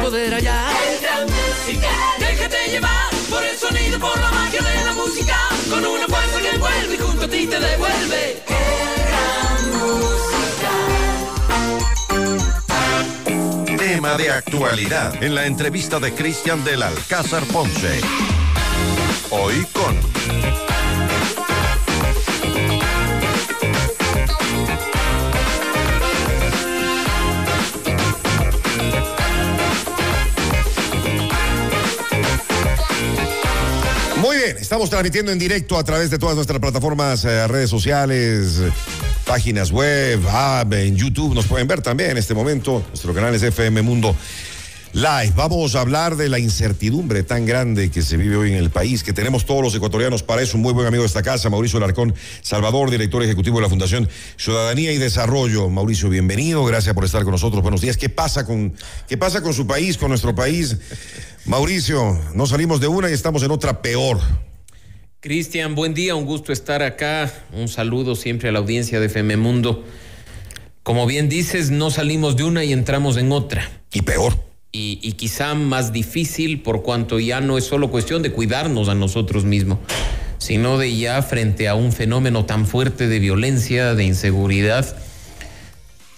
poder hallar. El gran musical. Déjate llevar por el sonido, por la magia de la música. Con una fuerza que vuelve y junto a ti te devuelve. El gran musical. Tema de actualidad en la entrevista de Cristian del Alcázar Ponce. Hoy con estamos transmitiendo en directo a través de todas nuestras plataformas, eh, redes sociales, eh, páginas web, app, en YouTube. Nos pueden ver también en este momento. Nuestro canal es FM Mundo Live. Vamos a hablar de la incertidumbre tan grande que se vive hoy en el país, que tenemos todos los ecuatorianos para eso. Un muy buen amigo de esta casa, Mauricio Larcón Salvador, director ejecutivo de la Fundación Ciudadanía y Desarrollo. Mauricio, bienvenido. Gracias por estar con nosotros. Buenos días. ¿Qué pasa con, qué pasa con su país, con nuestro país? Mauricio, no salimos de una y estamos en otra peor. Cristian, buen día, un gusto estar acá. Un saludo siempre a la audiencia de FM Mundo. Como bien dices, no salimos de una y entramos en otra. Y peor. Y, y quizá más difícil por cuanto ya no es solo cuestión de cuidarnos a nosotros mismos, sino de ya frente a un fenómeno tan fuerte de violencia, de inseguridad,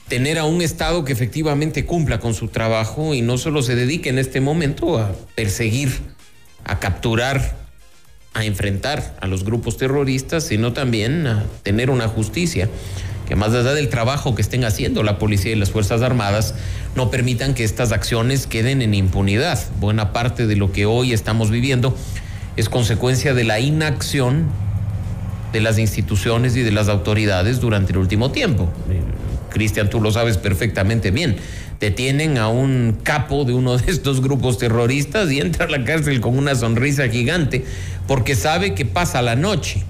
tener a un Estado que efectivamente cumpla con su trabajo y no solo se dedique en este momento a perseguir, a capturar, a enfrentar a los grupos terroristas, sino también a tener una justicia que más allá del trabajo que estén haciendo la policía y las Fuerzas Armadas, no permitan que estas acciones queden en impunidad. Buena parte de lo que hoy estamos viviendo es consecuencia de la inacción de las instituciones y de las autoridades durante el último tiempo. Cristian, tú lo sabes perfectamente bien. Detienen a un capo de uno de estos grupos terroristas y entra a la cárcel con una sonrisa gigante porque sabe que pasa la noche.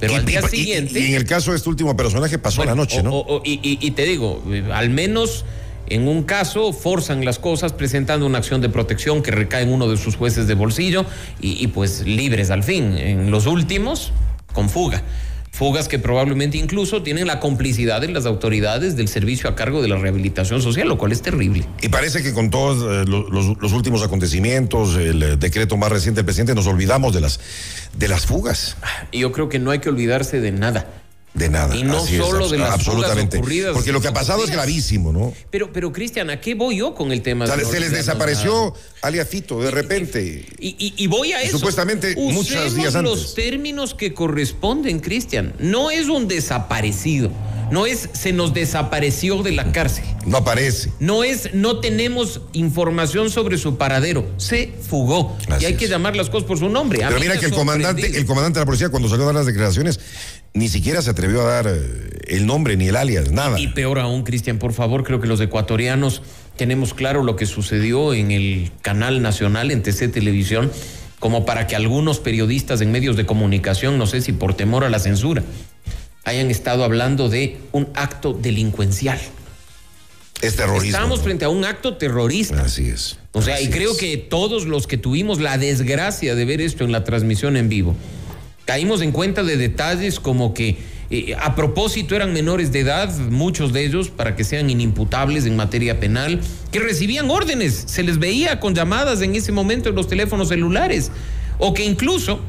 Pero y, al día y- siguiente. Y, en el caso de este último personaje pasó Bueno, la noche, ¿no? o- o- y, te digo, al menos en un caso forzan las cosas presentando una acción de protección que recae en uno de sus jueces de bolsillo y, y, pues libres al fin. En los últimos, con fuga. Fugas que probablemente incluso tienen la complicidad de las autoridades del servicio a cargo de la rehabilitación social, lo cual es terrible. Y parece que con todos eh, lo- los, los últimos acontecimientos, el eh, decreto más reciente del presidente, nos olvidamos de las, de las fugas. Yo creo que no hay que olvidarse de nada. De nada. Y no Así es, solo de las absolutamente. ocurridas Porque lo que ha pasado es días. gravísimo, ¿no? Pero, pero Cristian, ¿a qué voy yo con el tema? O sea, de se les desapareció nada? alias Fito de repente. Y, y- y voy a eso. supuestamente muchos Usemos días los antes. términos que corresponden, Cristian. No es un desaparecido. No es se nos desapareció de la cárcel. No aparece. No es no tenemos información sobre su paradero. Se fugó. Así y hay es. que llamar las cosas por su nombre. Pero mira que el comandante, el comandante de la policía, cuando salió a dar las declaraciones, ni siquiera se atrevió a dar eh, el nombre ni el alias, nada. Y peor aún, Cristian, por favor, creo que los ecuatorianos tenemos claro lo que sucedió en el canal nacional, en TC Televisión, como para que algunos periodistas en medios de comunicación, no sé si por temor a la censura, hayan estado hablando de un acto delincuencial. Es terrorismo. Estamos frente a un acto terrorista. Así es. O sea, y creo es. que todos los que tuvimos la desgracia de ver esto en la transmisión en vivo, caímos en cuenta de detalles como que eh, a propósito eran menores de edad, muchos de ellos, para que sean inimputables en materia penal, que recibían órdenes, se les veía con llamadas en ese momento en los teléfonos celulares, o que incluso,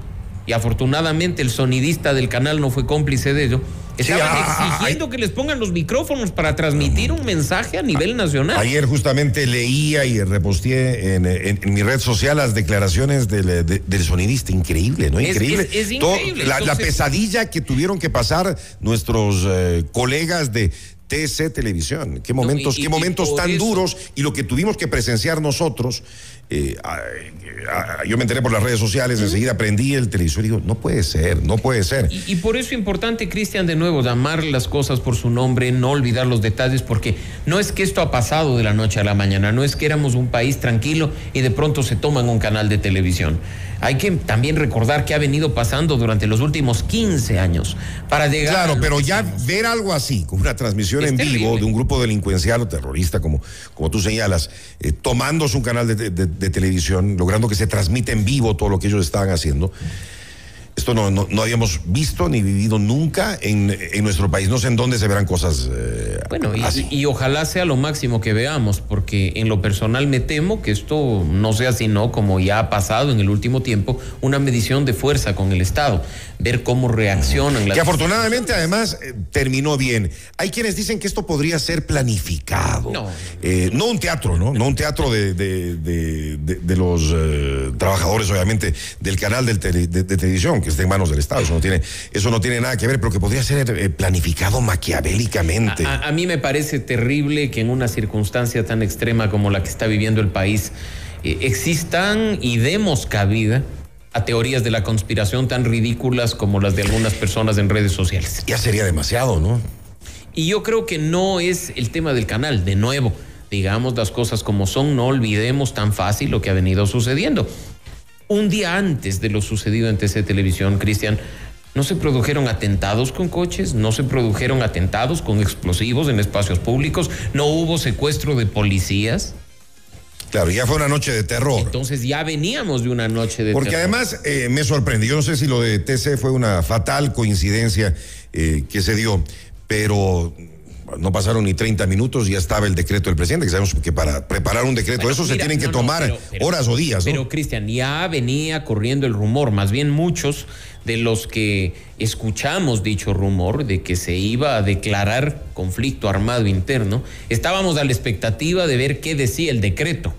y afortunadamente el sonidista del canal no fue cómplice de ello, estaban ah, ah, exigiendo que les pongan los micrófonos para transmitir un mensaje a nivel nacional. Ayer justamente leía y reposteé en, en- en mi red social las declaraciones del, de- del sonidista. Increíble, ¿no? Increíble. es- increíble. la, la Entonces- pesadilla que tuvieron que pasar nuestros eh, colegas de TC Televisión. Qué momentos, y- qué y momentos tan eso- duros y lo que tuvimos que presenciar nosotros. Eh, yo me enteré por las redes sociales, enseguida prendí el televisor y digo, no puede ser, no puede ser. Y, y por eso es importante, Cristian, de nuevo, llamar las cosas por su nombre, no olvidar los detalles, porque no es que esto ha pasado de la noche a la mañana, no es que éramos un país tranquilo y de pronto se toman un canal de televisión. Hay que también recordar que ha venido pasando durante los últimos 15 años para llegar. Claro, pero ya ver algo así, como una transmisión Es en vivo de un grupo delincuencial o terrorista, como, como tú señalas, eh, tomándose un canal de, de- de televisión, logrando que se transmita en vivo todo lo que ellos estaban haciendo. Esto no, no, no habíamos visto ni vivido nunca en, en nuestro país. No sé en dónde se verán cosas eh, Bueno, y, así. y ojalá sea lo máximo que veamos, porque en lo personal me temo que esto no sea sino, como ya ha pasado en el último tiempo, una medición de fuerza con el Estado, ver cómo reaccionan las Que afortunadamente además eh, terminó bien. Hay quienes dicen que esto podría ser planificado. No. Eh, no un teatro, ¿no? No un teatro de, de, de- de- los trabajadores, obviamente, del canal del tele- de televisión, que esté en manos del Estado. Eso no tiene, eso no tiene nada que ver, pero que podría ser eh, planificado maquiavélicamente. A, a mí me parece terrible que en una circunstancia tan extrema como la que está viviendo el país eh, existan y demos cabida a teorías de la conspiración tan ridículas como las de algunas personas en redes sociales. ya sería demasiado, ¿no? Y yo creo que no es el tema del canal, de nuevo. Digamos las cosas como son, no olvidemos tan fácil lo que ha venido sucediendo. Un día antes de lo sucedido en TC Televisión, Cristian, no se produjeron atentados con coches, no se produjeron atentados con explosivos en espacios públicos, no hubo secuestro de policías. Claro, ya fue una noche de terror. Entonces ya veníamos de una noche de Porque terror. además eh, me sorprendió, yo no sé si lo de TC fue una fatal coincidencia eh, que se dio, pero no pasaron ni 30 minutos y ya estaba el decreto del presidente, que sabemos que para preparar un decreto Bueno, eso se tienen que no, no, tomar pero- pero- horas o días. Pero Cristian, ya venía corriendo el rumor, más bien muchos de los que escuchamos dicho rumor de que se iba a declarar conflicto armado interno, estábamos a la expectativa de ver qué decía el decreto.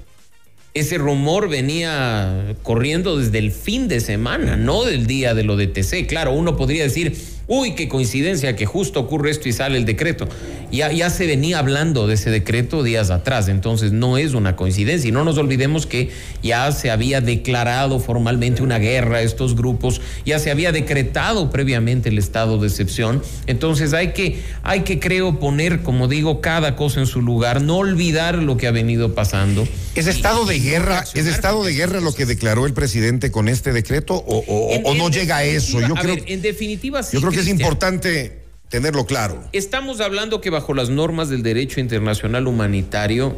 Ese rumor venía corriendo desde el fin de semana, no del día de lo de TC. Claro, uno podría decir, uy, qué coincidencia que justo ocurre esto y sale el decreto. Ya, ya se venía hablando de ese decreto días atrás, entonces no es una coincidencia. Y no nos olvidemos que ya se había declarado formalmente una guerra a estos grupos, ya se había decretado previamente el estado de excepción. Entonces hay que, hay que creo, poner, como digo, cada cosa en su lugar, no olvidar lo que ha venido pasando. ¿Es estado de guerra, es estado de guerra lo que declaró el presidente con este decreto o, o- En- o no llega a eso? Yo a creo, ver, en definitiva, sí, yo creo que es importante tenerlo claro. Estamos hablando que bajo las normas del derecho internacional humanitario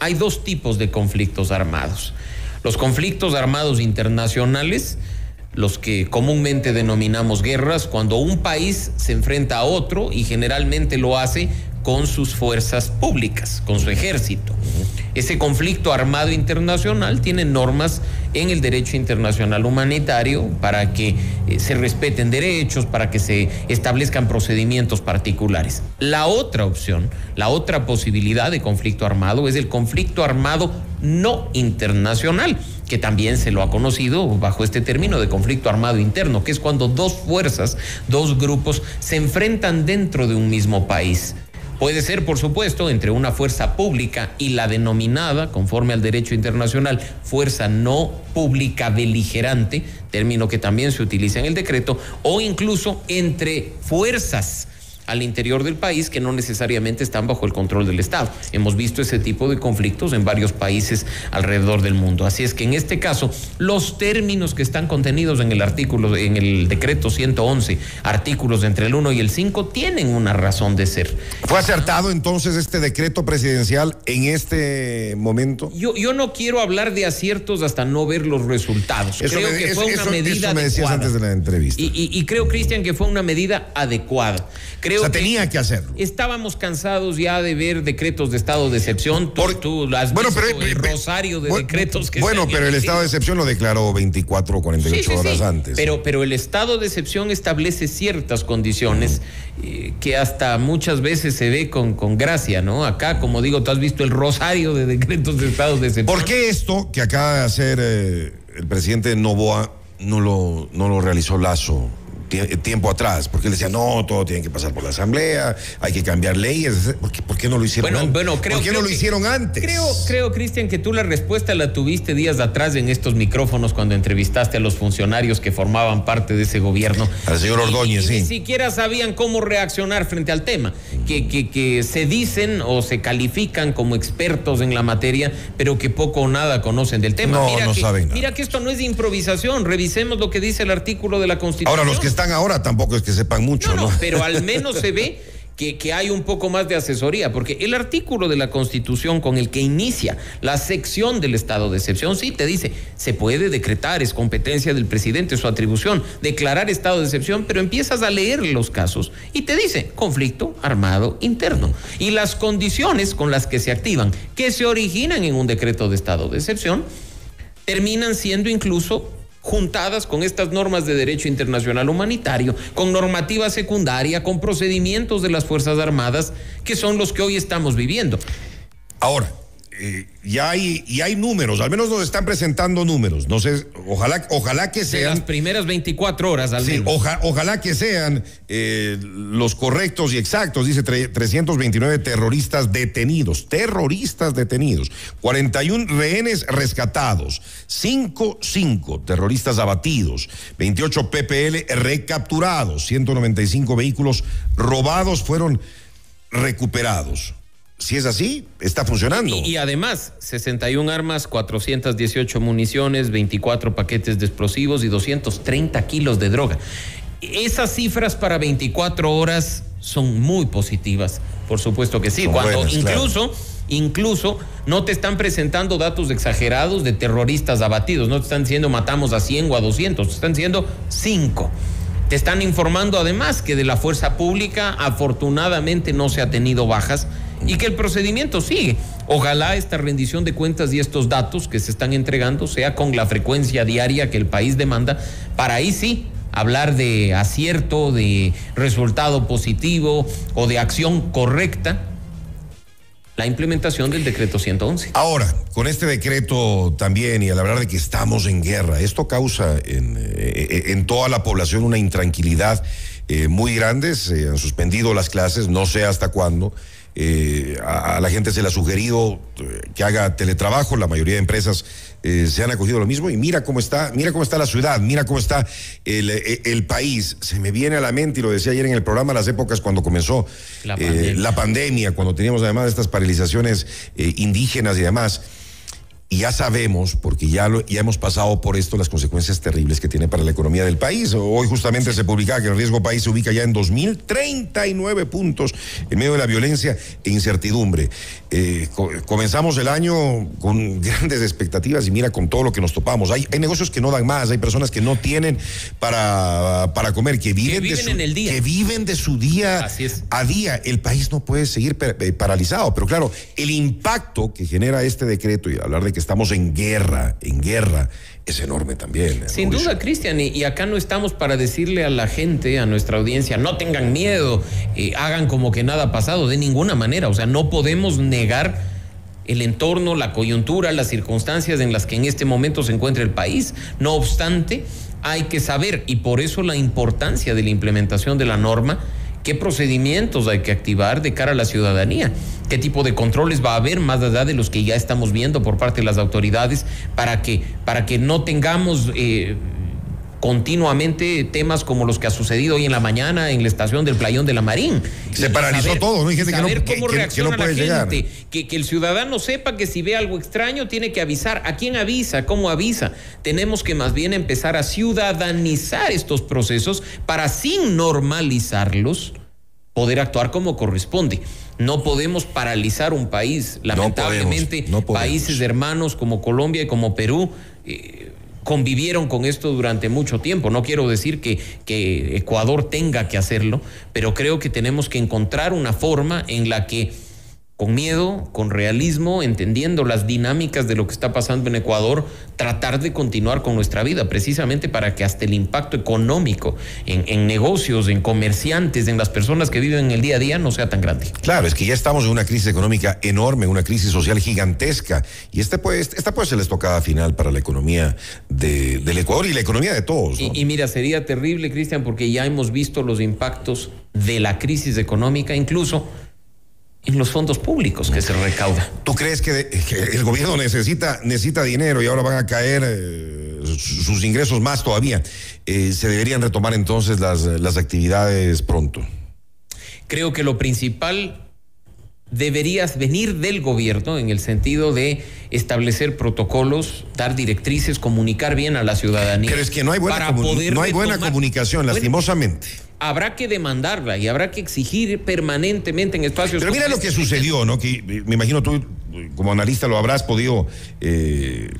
hay dos tipos de conflictos armados. Los conflictos armados internacionales, los que comúnmente denominamos guerras, cuando un país se enfrenta a otro y generalmente lo hace con sus fuerzas públicas, con su ejército. Ese conflicto armado internacional tiene normas en el derecho internacional humanitario para que eh, se respeten derechos, para que se establezcan procedimientos particulares. La otra opción, la otra posibilidad de conflicto armado es el conflicto armado no internacional, que también se lo ha conocido bajo este término de conflicto armado interno, que es cuando dos fuerzas, dos grupos se enfrentan dentro de un mismo país. Puede ser, por supuesto, entre una fuerza pública y la denominada, conforme al derecho internacional, fuerza no pública beligerante, término que también se utiliza en el decreto, o incluso entre fuerzas al interior del país que no necesariamente están bajo el control del Estado. Hemos visto ese tipo de conflictos en varios países alrededor del mundo. Así es que en este caso, los términos que están contenidos en el artículo, en el decreto 111, artículos entre el 1 y el 5, tienen una razón de ser. ¿Fue acertado entonces este decreto presidencial en este momento? Yo, yo no quiero hablar de aciertos hasta no ver los resultados. Eso creo me- que eso- fue una eso- medida me decías adecuada. antes de la entrevista. Y, y- y creo, Cristian, que fue una medida adecuada. Creo O sea, que tenía que hacerlo. Estábamos cansados ya de ver decretos de estado de excepción. Tú, Por- tú has Bueno, visto pero- el pero- rosario de bueno, decretos que Bueno, pero el estado de excepción lo declaró 24 o 48 Sí, sí, horas sí. antes. Pero, pero el estado de excepción establece ciertas condiciones eh, que hasta muchas veces se ve con, con gracia, ¿no? Acá, como digo, tú has visto el rosario de decretos de estado de excepción. ¿Por qué esto que acaba de hacer eh, el presidente Novoa no lo, no lo realizó Lazo tiempo atrás? Porque él decía, no, todo tiene que pasar por la Asamblea, hay que cambiar leyes. ¿Por qué, por qué no lo hicieron Bueno, antes? bueno, creo ¿Por qué creo no lo que- hicieron antes? Creo, creo, Cristian, que tú la respuesta la tuviste días atrás en estos micrófonos cuando entrevistaste a los funcionarios que formaban parte de ese gobierno. Al señor Ordóñez, y sí. Ni siquiera sabían cómo reaccionar frente al tema. Que, que, que se dicen o se califican como expertos en la materia, pero que poco o nada conocen del tema. No, no que, saben nada. Mira que esto no es improvisación. Revisemos lo que dice el artículo de la Constitución. Ahora, los que están ahora tampoco es que sepan mucho, No, ¿no? no, pero al menos se ve que, que hay un poco más de asesoría, porque el artículo de la Constitución con el que inicia la sección del estado de excepción, sí te dice, se puede decretar, es competencia del presidente, su atribución, declarar estado de excepción, pero empiezas a leer los casos y te dice conflicto armado interno. Y las condiciones con las que se activan, que se originan en un decreto de estado de excepción, terminan siendo incluso juntadas con estas normas de derecho internacional humanitario, con normativa secundaria, con procedimientos de las Fuerzas Armadas, que son los que hoy estamos viviendo. Ahora, eh, ya hay, y hay números, al menos nos están presentando números. No sé, ojalá, ojalá que De sean. las primeras 24 horas al Sí, menos. oja- ojalá que sean eh, los correctos y exactos, dice tre- 329 terroristas detenidos, terroristas detenidos, 41 rehenes rescatados, 5, 5 terroristas abatidos, 28 PPL recapturados, 195 vehículos robados fueron recuperados. Si es así, está funcionando. Y, y además, 61 armas, 418 municiones, 24 paquetes de explosivos y 230 kilos de droga. Esas cifras para 24 horas son muy positivas, por supuesto que sí. Son Cuando buenas, claro. incluso, incluso no te están presentando datos exagerados de terroristas abatidos, no te están diciendo matamos a 100 o a 200, te están diciendo 5. Te están informando además que de la fuerza pública afortunadamente no se ha tenido bajas y que el procedimiento sigue. Ojalá esta rendición de cuentas y estos datos que se están entregando sea con la frecuencia diaria que el país demanda, para ahí sí hablar de acierto, de resultado positivo o de acción correcta, la implementación del decreto 111. Ahora, con este decreto también, y al hablar de que estamos en guerra, esto causa en, eh, en toda la población una intranquilidad eh, muy grande. Se han suspendido las clases, no sé hasta cuándo. Eh, a, a la gente se le ha sugerido eh, que haga teletrabajo, la mayoría de empresas eh, se han acogido a lo mismo y mira cómo está, mira cómo está la ciudad, mira cómo está el, el país. Se me viene a la mente, y lo decía ayer en el programa, las épocas cuando comenzó La eh, pandemia. la pandemia, cuando teníamos además estas paralizaciones indígenas y demás. Y ya sabemos, porque ya, lo- ya hemos pasado por esto, las consecuencias terribles que tiene para la economía del país. Hoy justamente se publicaba que el riesgo país se ubica ya en 2.039 puntos en medio de la violencia e incertidumbre. Eh, co- comenzamos el año con grandes expectativas y mira con todo lo que nos topamos. Hay, hay negocios que no dan más, hay personas que no tienen para, para comer, que viven, de viven su, en el día. que viven de su día Así es. a día. El país no puede seguir eh, paralizado, pero claro, el impacto que genera este decreto y hablar de que estamos en guerra, en guerra, es enorme también. Sin Mauricio. duda, Cristian, y, y acá no estamos para decirle a la gente, a nuestra audiencia, no tengan miedo, eh, hagan como que nada ha pasado, de ninguna manera. O sea, no podemos negar el entorno, la coyuntura, las circunstancias en las que en este momento se encuentra el país. No obstante, hay que saber, y por eso la importancia de la implementación de la norma, qué procedimientos hay que activar de cara a la ciudadanía, qué tipo de controles va a haber más allá de los que ya estamos viendo por parte de las autoridades para que, para que no tengamos eh, continuamente temas como los que ha sucedido hoy en la mañana en la estación del Playón de la Marín. Se Y paralizó todo, ¿no? Hay gente que no- que- cómo que- no reacciona puede la llegar. gente, que, que el ciudadano sepa que si ve algo extraño tiene que avisar. ¿A quién avisa? ¿Cómo avisa? Tenemos que más bien empezar a ciudadanizar estos procesos para sin normalizarlos poder actuar como corresponde. No podemos paralizar un país. Lamentablemente, no podemos. países hermanos como Colombia y como Perú eh, convivieron con esto durante mucho tiempo. No quiero decir que, que Ecuador tenga que hacerlo, pero creo que tenemos que encontrar una forma en la que con miedo, con realismo, entendiendo las dinámicas de lo que está pasando en Ecuador, tratar de continuar con nuestra vida, precisamente para que hasta el impacto económico en, en negocios, en comerciantes, en las personas que viven el día a día no sea tan grande. Claro, es que ya estamos en una crisis económica enorme, una crisis social gigantesca. Y este puede, esta puede ser la estocada final para la economía de- del Ecuador y la economía de todos. ¿no? Y, y mira, sería terrible, Cristian, porque ya hemos visto los impactos de la crisis económica, incluso en los fondos públicos que se recauda. ¿Tú crees que, que el gobierno necesita, necesita dinero y ahora van a caer eh, sus ingresos más todavía? Eh, ¿Se deberían retomar entonces las, las actividades pronto? Creo que lo principal debería venir del gobierno en el sentido de establecer protocolos, dar directrices, comunicar bien a la ciudadanía. Pero es que no hay buena, para comuni- poder no hay buena comunicación, Bueno, lastimosamente. Habrá que demandarla y habrá que exigir permanentemente en espacios. Pero mira lo que sucedió, ¿no? Que eh, me imagino tú, eh, como analista, lo habrás podido eh,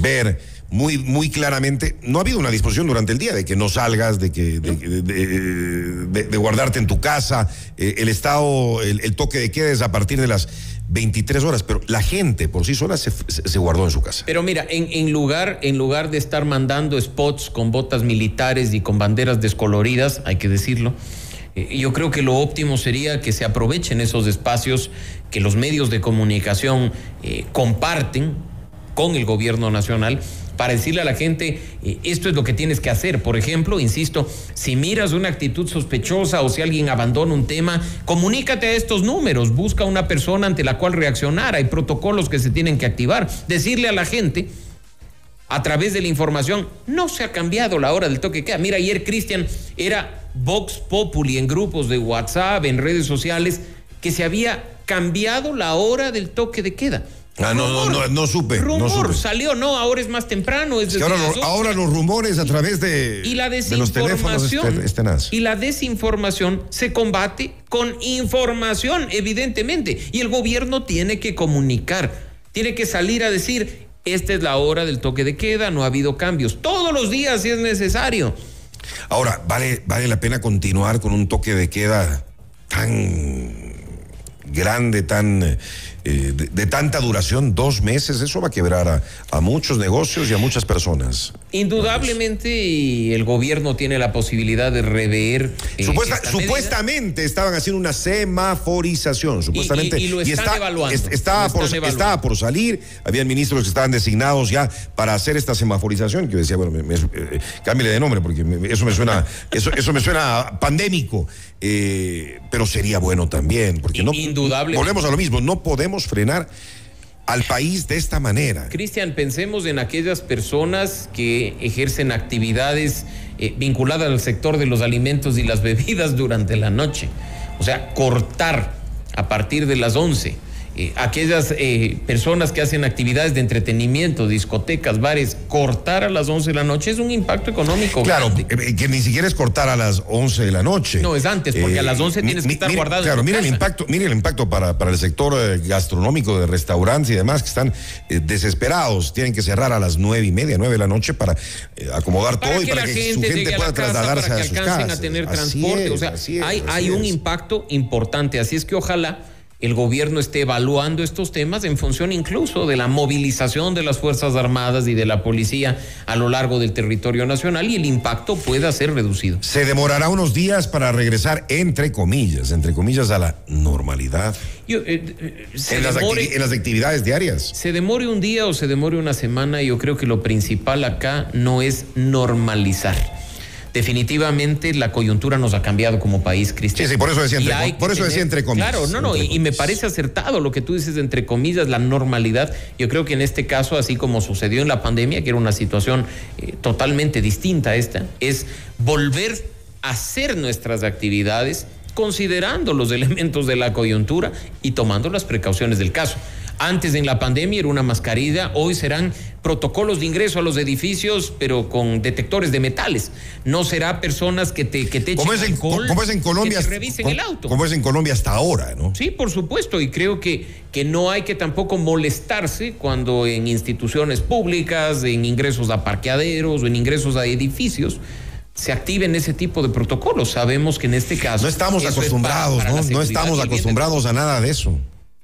ver muy, muy claramente. No ha habido una disposición durante el día de que no salgas, de que de, de- de- de- de guardarte en tu casa. Eh, el estado, el, el toque de queda es a partir de las 23 horas, pero la gente por sí sola se, se- se guardó en su casa. Pero mira, en, en lugar, en lugar de estar mandando spots con botas militares y con banderas descoloridas, hay que decirlo, eh, yo creo que lo óptimo sería que se aprovechen esos espacios que los medios de comunicación eh, comparten con el gobierno nacional para decirle a la gente, eh, esto es lo que tienes que hacer. Por ejemplo, insisto, si miras una actitud sospechosa o si alguien abandona un tema, comunícate a estos números, busca una persona ante la cual reaccionar, hay protocolos que se tienen que activar, decirle a la gente a través de la información, no se ha cambiado la hora del toque de queda. Mira, ayer Cristian era Vox Populi en grupos de WhatsApp, en redes sociales, que se había cambiado la hora del toque de queda. Ah, no, no, no, no supe, no Rumor, supe. salió, no, ahora es más temprano. Es Es que desde ahora, las lo- 11. ahora los rumores a través de, Y la de los teléfonos y la desinformación se combate con información, evidentemente. Y el gobierno tiene que comunicar, tiene que salir a decir, esta es la hora del toque de queda, no ha habido cambios. Todos los días si es necesario. Ahora, ¿vale, vale la pena continuar con un toque de queda tan grande, tan eh, de, de tanta duración, dos meses? Eso va a quebrar a, a muchos negocios y a muchas personas. Indudablemente y el gobierno tiene la posibilidad de rever. eh, Supuesta- esta medida. supuestamente estaban haciendo una semaforización, supuestamente. y lo están evaluando, est- estaba, lo por, están evaluando. estaba por salir, habían ministros que estaban designados ya para hacer esta semaforización, que yo decía, bueno, me, me- eh, cámbiale de nombre, porque me- eso me suena, eso, eso me suena pandémico, pero sería bueno también, porque no. Indudablemente. Volvemos a lo mismo, no podemos frenar al país de esta manera. Cristian, pensemos en aquellas personas que ejercen actividades eh, vinculadas al sector de los alimentos y las bebidas durante la noche. O sea, cortar a partir de las 11. Eh, aquellas eh, personas que hacen actividades de entretenimiento, discotecas, bares, cortar a las 11 de la noche es un impacto económico. Claro, grande. eh, que ni siquiera es cortar a las 11 de la noche. No, es antes, porque a las 11 tienes que estar guardado en Claro, tu mira el impacto, mira el impacto para, para el sector gastronómico de restaurantes y demás que están desesperados. Tienen que cerrar a las nueve y media, nueve de la noche para acomodar para todo y para que su gente a pueda trasladarse para a que sus alcancen casas. a tener Así transporte. es, o sea, es, hay, hay un impacto importante. Así es que ojalá el gobierno esté evaluando estos temas en función incluso de la movilización de las Fuerzas Armadas y de la policía a lo largo del territorio nacional y el impacto pueda ser reducido. Se demorará unos días para regresar, entre comillas, entre comillas, a la normalidad Yo, eh, eh, se, en las, demore, en las actividades diarias. se demore un día o se demore una semana, yo creo que lo principal acá no es normalizar. Definitivamente la coyuntura nos ha cambiado como país, Cristian. Sí, sí, por eso decía entre- por decía comillas, Claro, no, no, y, y me parece acertado lo que tú dices entre comillas, la normalidad. Yo creo que en este caso, así como sucedió en la pandemia, que era una situación eh, totalmente distinta a esta, es volver a hacer nuestras actividades considerando los elementos de la coyuntura y tomando las precauciones del caso. Antes en la pandemia era una mascarilla, hoy serán protocolos de ingreso a los edificios, pero con detectores de metales. No será personas que te, que te echen es, en, alcohol, como es en Colombia. que te revisen como- el auto. Como es en Colombia hasta ahora, ¿no? Sí, por supuesto, y creo que, que no hay que tampoco molestarse cuando en instituciones públicas, en ingresos a parqueaderos o en ingresos a edificios, se activen ese tipo de protocolos. Sabemos que en este caso... No estamos es acostumbrados, para- para la ¿no? No estamos acostumbrados a nada de eso.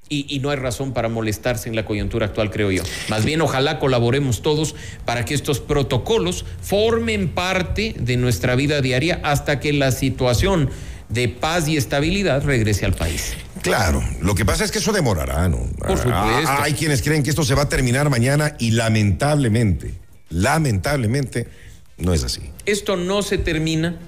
Y, y no hay razón para molestarse en la coyuntura actual, creo yo. Más bien, ojalá colaboremos todos para que estos protocolos formen parte de nuestra vida diaria hasta que la situación de paz y estabilidad regrese al país. Claro, lo que pasa es que eso demorará, ¿no? Por supuesto. Ah, hay quienes creen que esto se va a terminar mañana y lamentablemente, lamentablemente, no es así. Esto no se termina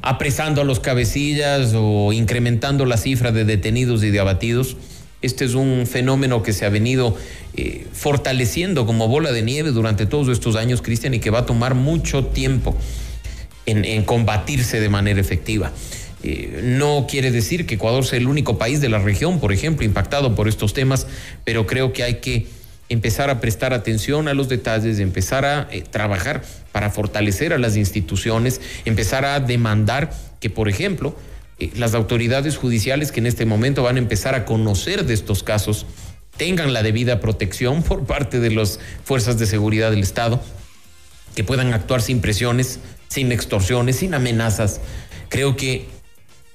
apresando a los cabecillas o incrementando la cifra de detenidos y de abatidos. Este es un fenómeno que se ha venido eh, fortaleciendo como bola de nieve durante todos estos años, Cristian, y que va a tomar mucho tiempo en, combatirse de manera efectiva. Eh, no quiere decir que Ecuador sea el único país de la región, por ejemplo, impactado por estos temas, pero creo que hay que empezar a prestar atención a los detalles, empezar a eh, trabajar para fortalecer a las instituciones, empezar a demandar que, por ejemplo, las autoridades judiciales que en este momento van a empezar a conocer de estos casos tengan la debida protección por parte de las fuerzas de seguridad del Estado, que puedan actuar sin presiones, sin extorsiones, sin amenazas. Creo que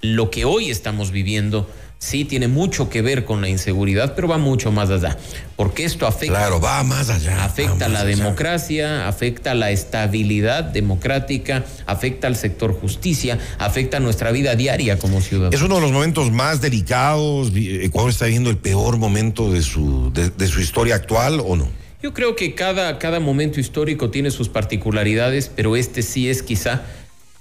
lo que hoy estamos viviendo sí tiene mucho que ver con la inseguridad, pero va mucho más allá, porque esto afecta. Claro, va más allá. Afecta más la allá. democracia, afecta la estabilidad democrática, afecta al sector justicia, afecta nuestra vida diaria como ciudadanos. Es uno de los momentos más delicados. Ecuador está viviendo el peor momento de su, de, de su historia actual, ¿o no? Yo creo que cada, cada momento histórico tiene sus particularidades, pero este sí es quizá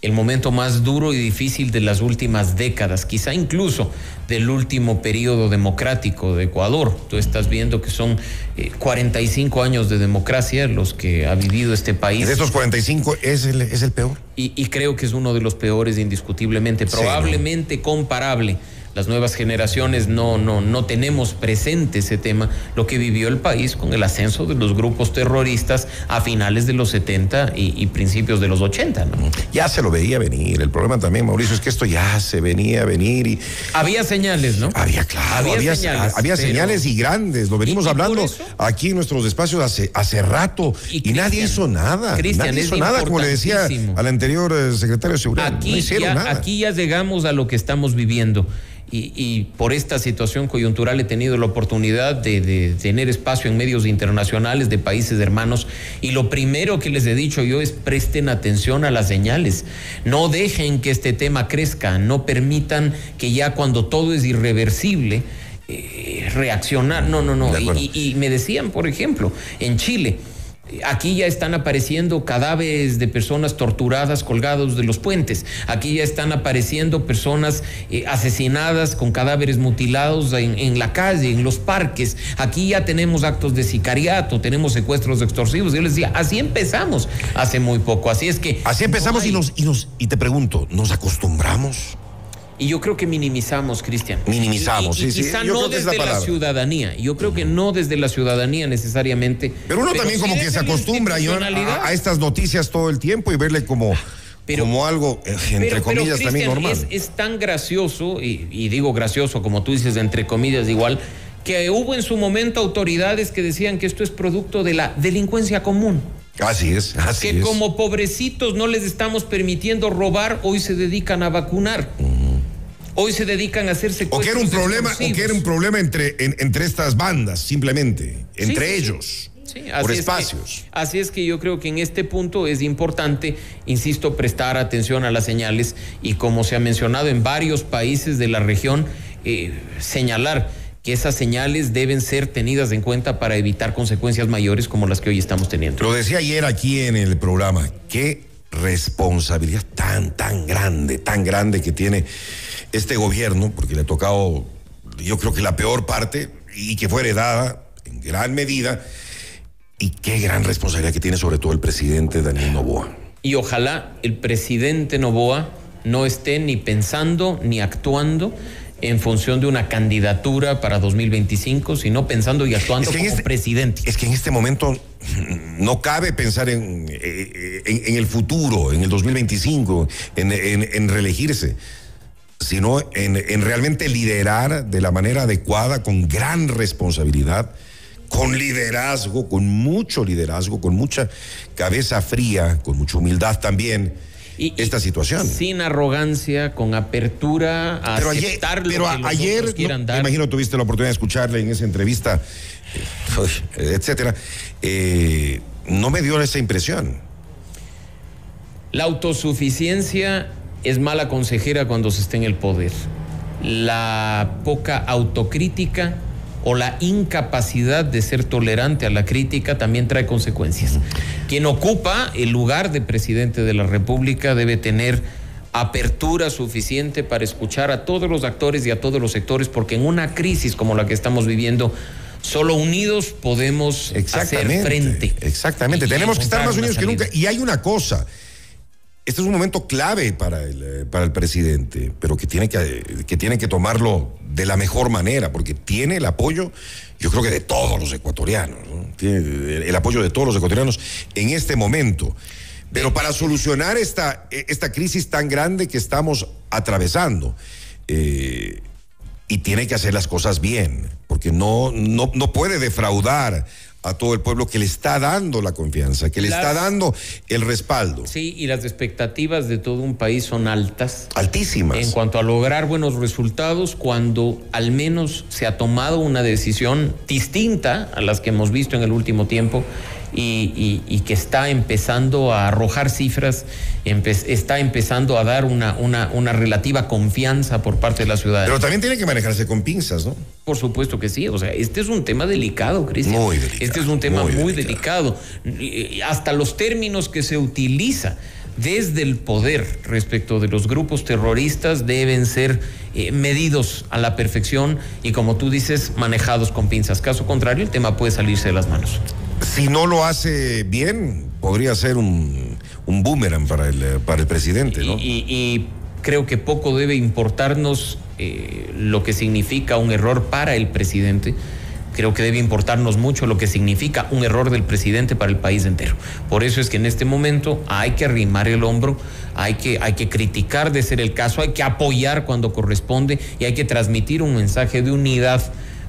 el momento más duro y difícil de las últimas décadas, quizá incluso del último periodo democrático de Ecuador. Tú estás viendo que son eh, 45 años de democracia los que ha vivido este país. De estos 45 es el, es el peor. Y, y creo que es uno de los peores indiscutiblemente, Sí, probablemente comparable. Las nuevas generaciones no, no, no tenemos presente ese tema, lo que vivió el país con el ascenso de los grupos terroristas a finales de los 70 y, y principios de los 80. ¿no? Ya se lo veía venir. El problema también, Mauricio, es que esto ya se venía a venir y Había señales, ¿no? había, claro, Había había, señales, había pero- señales y grandes. Lo venimos ¿Y- y por hablando aquí en nuestros espacios hace, hace rato y, nadie hizo nada. Cristian, nadie es hizo nada, como le decía al anterior eh, secretario de Seguridad. Aquí, no hicieron ya, nada. aquí ya llegamos a lo que estamos viviendo. Y, y por esta situación coyuntural he tenido la oportunidad de, de tener espacio en medios internacionales de países hermanos. Y lo primero que les he dicho yo es presten atención a las señales. No dejen que este tema crezca. No permitan que ya cuando todo es irreversible. eh, reaccionar, no, no, no. Y me decían, por ejemplo, en Chile, Aquí ya están apareciendo cadáveres de personas torturadas colgados de los puentes. Aquí ya están apareciendo personas eh, asesinadas con cadáveres mutilados en, en la calle, en los parques. Aquí ya tenemos actos de sicariato, tenemos secuestros extorsivos. Yo les decía, así empezamos hace muy poco. Así es que. Así empezamos no y, nos, y, nos, y te pregunto, ¿nos acostumbramos? Y yo creo que minimizamos, Cristian. Minimizamos, Y- y sí, sí, Quizá no que la desde la, ciudadanía. Yo creo que no desde la ciudadanía necesariamente. Pero uno también como que se acostumbra a, a estas noticias todo el tiempo y verle como, Pero- como algo, eh, entre Pero- comillas, también normal. Es, es tan gracioso, y, y digo gracioso, como tú dices, entre comillas, igual, que hubo en su momento autoridades que decían que esto es producto de la delincuencia común. Así es, así que es. como pobrecitos no les estamos permitiendo robar, hoy se dedican a vacunar. Hoy se dedican a hacer O secuestros que era un problema, o que era un problema entre, en- entre estas bandas, simplemente, entre sí, ellos, Sí, por así es que- espacios. así es que yo creo que en este punto es importante, insisto, prestar atención a las señales y como se ha mencionado en varios países de la región, eh, señalar que esas señales deben ser tenidas en cuenta para evitar consecuencias mayores como las que hoy estamos teniendo. Lo decía ayer aquí en el programa, qué responsabilidad tan, tan grande, tan grande que tiene este gobierno, porque le ha tocado, yo creo que la peor parte, y que fue heredada en gran medida, y qué gran responsabilidad que tiene sobre todo el presidente Daniel Novoa. Y ojalá el presidente Novoa no esté ni pensando ni actuando en función de una candidatura para 2025, sino pensando y actuando Es que en como este- presidente. Es que en este momento no cabe pensar en, eh, en- en el futuro, en el 2025, en, en- en reelegirse, sino en, en realmente liderar de la manera adecuada, con gran responsabilidad, con liderazgo, con mucho liderazgo, con mucha cabeza fría, con mucha humildad también, Y- esta situación. Sin arrogancia, con apertura a Pero ayer, aceptar lo pero que a- los ayer, no, dar. me imagino tuviste la oportunidad de escucharle en esa entrevista, eh, etcétera. eh, no me dio esa impresión. La autosuficiencia es mala consejera cuando se está en el poder. La poca autocrítica o la incapacidad de ser tolerante a la crítica también trae consecuencias. Quien ocupa el lugar de presidente de la República debe tener apertura suficiente para escuchar a todos los actores y a todos los sectores, porque en una crisis como la que estamos viviendo, solo unidos podemos hacer frente. Exactamente. Tenemos que estar más unidos que nunca. Y hay una cosa. Este es un momento clave para el, eh, para el presidente, pero que tiene que, que tiene que tomarlo de la mejor manera, porque tiene el apoyo, yo creo que de todos los ecuatorianos, ¿no? tiene el, apoyo de todos los ecuatorianos en este momento. Pero para solucionar esta, esta crisis tan grande que estamos atravesando, eh, y tiene que hacer las cosas bien, porque no, no, no puede defraudar a todo el pueblo que le está dando la confianza, que le está dando el respaldo. Sí, y las expectativas de todo un país son altas. Altísimas. En cuanto a lograr buenos resultados, cuando al menos se ha tomado una decisión distinta a las que hemos visto en el último tiempo y, que está empezando a arrojar cifras, está empezando a dar una, una, una, relativa confianza por parte de la ciudad. Pero también tiene que manejarse con pinzas, ¿no? Por supuesto que sí. O sea, este es un tema delicado, Cristian. Muy delicado. Este es un tema muy, delicado. Hasta los términos que se utiliza desde el poder respecto de los grupos terroristas deben ser eh, medidos a la perfección y como tú dices, manejados con pinzas. Caso contrario, el tema puede salirse de las manos si no lo hace bien, podría ser un, boomerang para el, para el presidente, ¿no? Y, creo que poco debe importarnos eh, lo que significa un error para el presidente. Creo que debe importarnos mucho lo que significa un error del presidente para el país entero. Por eso es que en este momento hay que arrimar el hombro, hay que, hay que criticar de ser el caso, hay que apoyar cuando corresponde y hay que transmitir un mensaje de unidad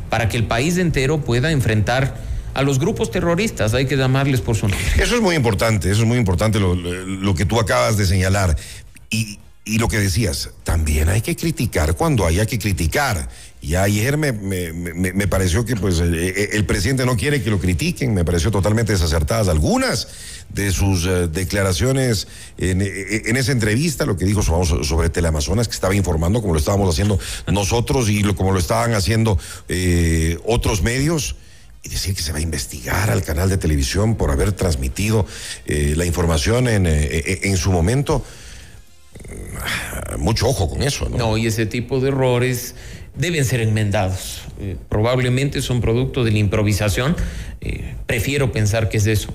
para que el país entero pueda enfrentar a los grupos terroristas, hay que llamarles por su nombre. Eso es muy importante, eso es muy importante lo, que tú acabas de señalar. Y, lo que decías, también hay que criticar cuando haya que criticar. Y ayer me, me, pareció que pues el, presidente no quiere que lo critiquen, me pareció totalmente desacertadas algunas de sus eh, declaraciones en, esa entrevista, lo que dijo sobre Teleamazonas, que estaba informando como lo estábamos haciendo nosotros y como lo estaban haciendo eh, otros medios y decir que se va a investigar al canal de televisión por haber transmitido eh, la información en, eh, eh, en, su momento. Mm, mucho ojo con eso, ¿no? No, y ese tipo de errores deben ser enmendados. probablemente son producto de la improvisación. prefiero pensar que es eso.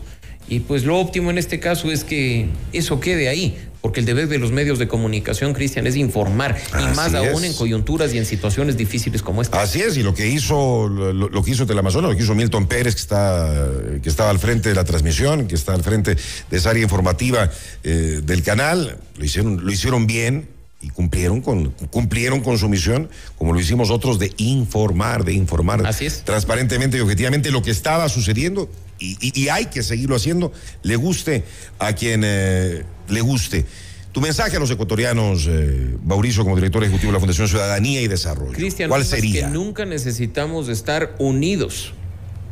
Y pues lo óptimo en este caso es que eso quede ahí, porque el deber de los medios de comunicación, Cristian, es informar, y más aún en coyunturas y en situaciones difíciles como esta. Así es, y lo que hizo, lo, que hizo Teleamazonas, lo que hizo Milton Pérez, que está, que estaba al frente de la transmisión, que está al frente de esa área informativa eh, del canal, lo hicieron, lo hicieron bien, y cumplieron con, cumplieron con su misión, como lo hicimos otros, de informar, de informar Así es. transparentemente y objetivamente lo que estaba sucediendo y, hay que seguirlo haciendo, le guste a quien eh, le guste. Tu mensaje a los ecuatorianos, eh, Mauricio, como director ejecutivo de la Fundación Ciudadanía y Desarrollo. Cristian, ¿cuál sería? Que nunca necesitamos estar unidos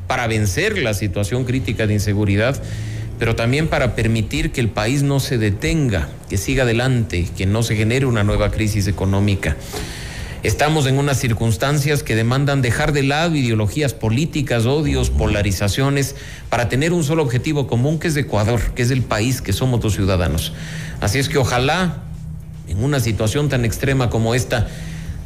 para vencer la situación crítica de inseguridad pero también para permitir que el país no se detenga, que siga adelante, que no se genere una nueva crisis económica. Estamos en unas circunstancias que demandan dejar de lado ideologías políticas, odios, polarizaciones, para tener un solo objetivo común, que es Ecuador, que es el país que somos los ciudadanos. Así es que ojalá, en una situación tan extrema como esta,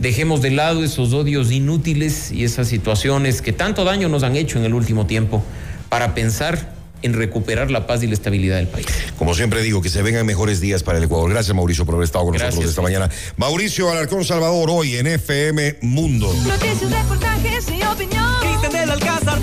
dejemos de lado esos odios inútiles y esas situaciones que tanto daño nos han hecho en el último tiempo, para pensar en recuperar la paz y la estabilidad del país. Como siempre digo, que se vengan mejores días para el Ecuador. Gracias, Mauricio, por haber estado con nosotros esta mañana. Mauricio Alarcón Salvador, hoy en FM Mundo. Noticias, reportajes y opinión. Cristian del Alcázar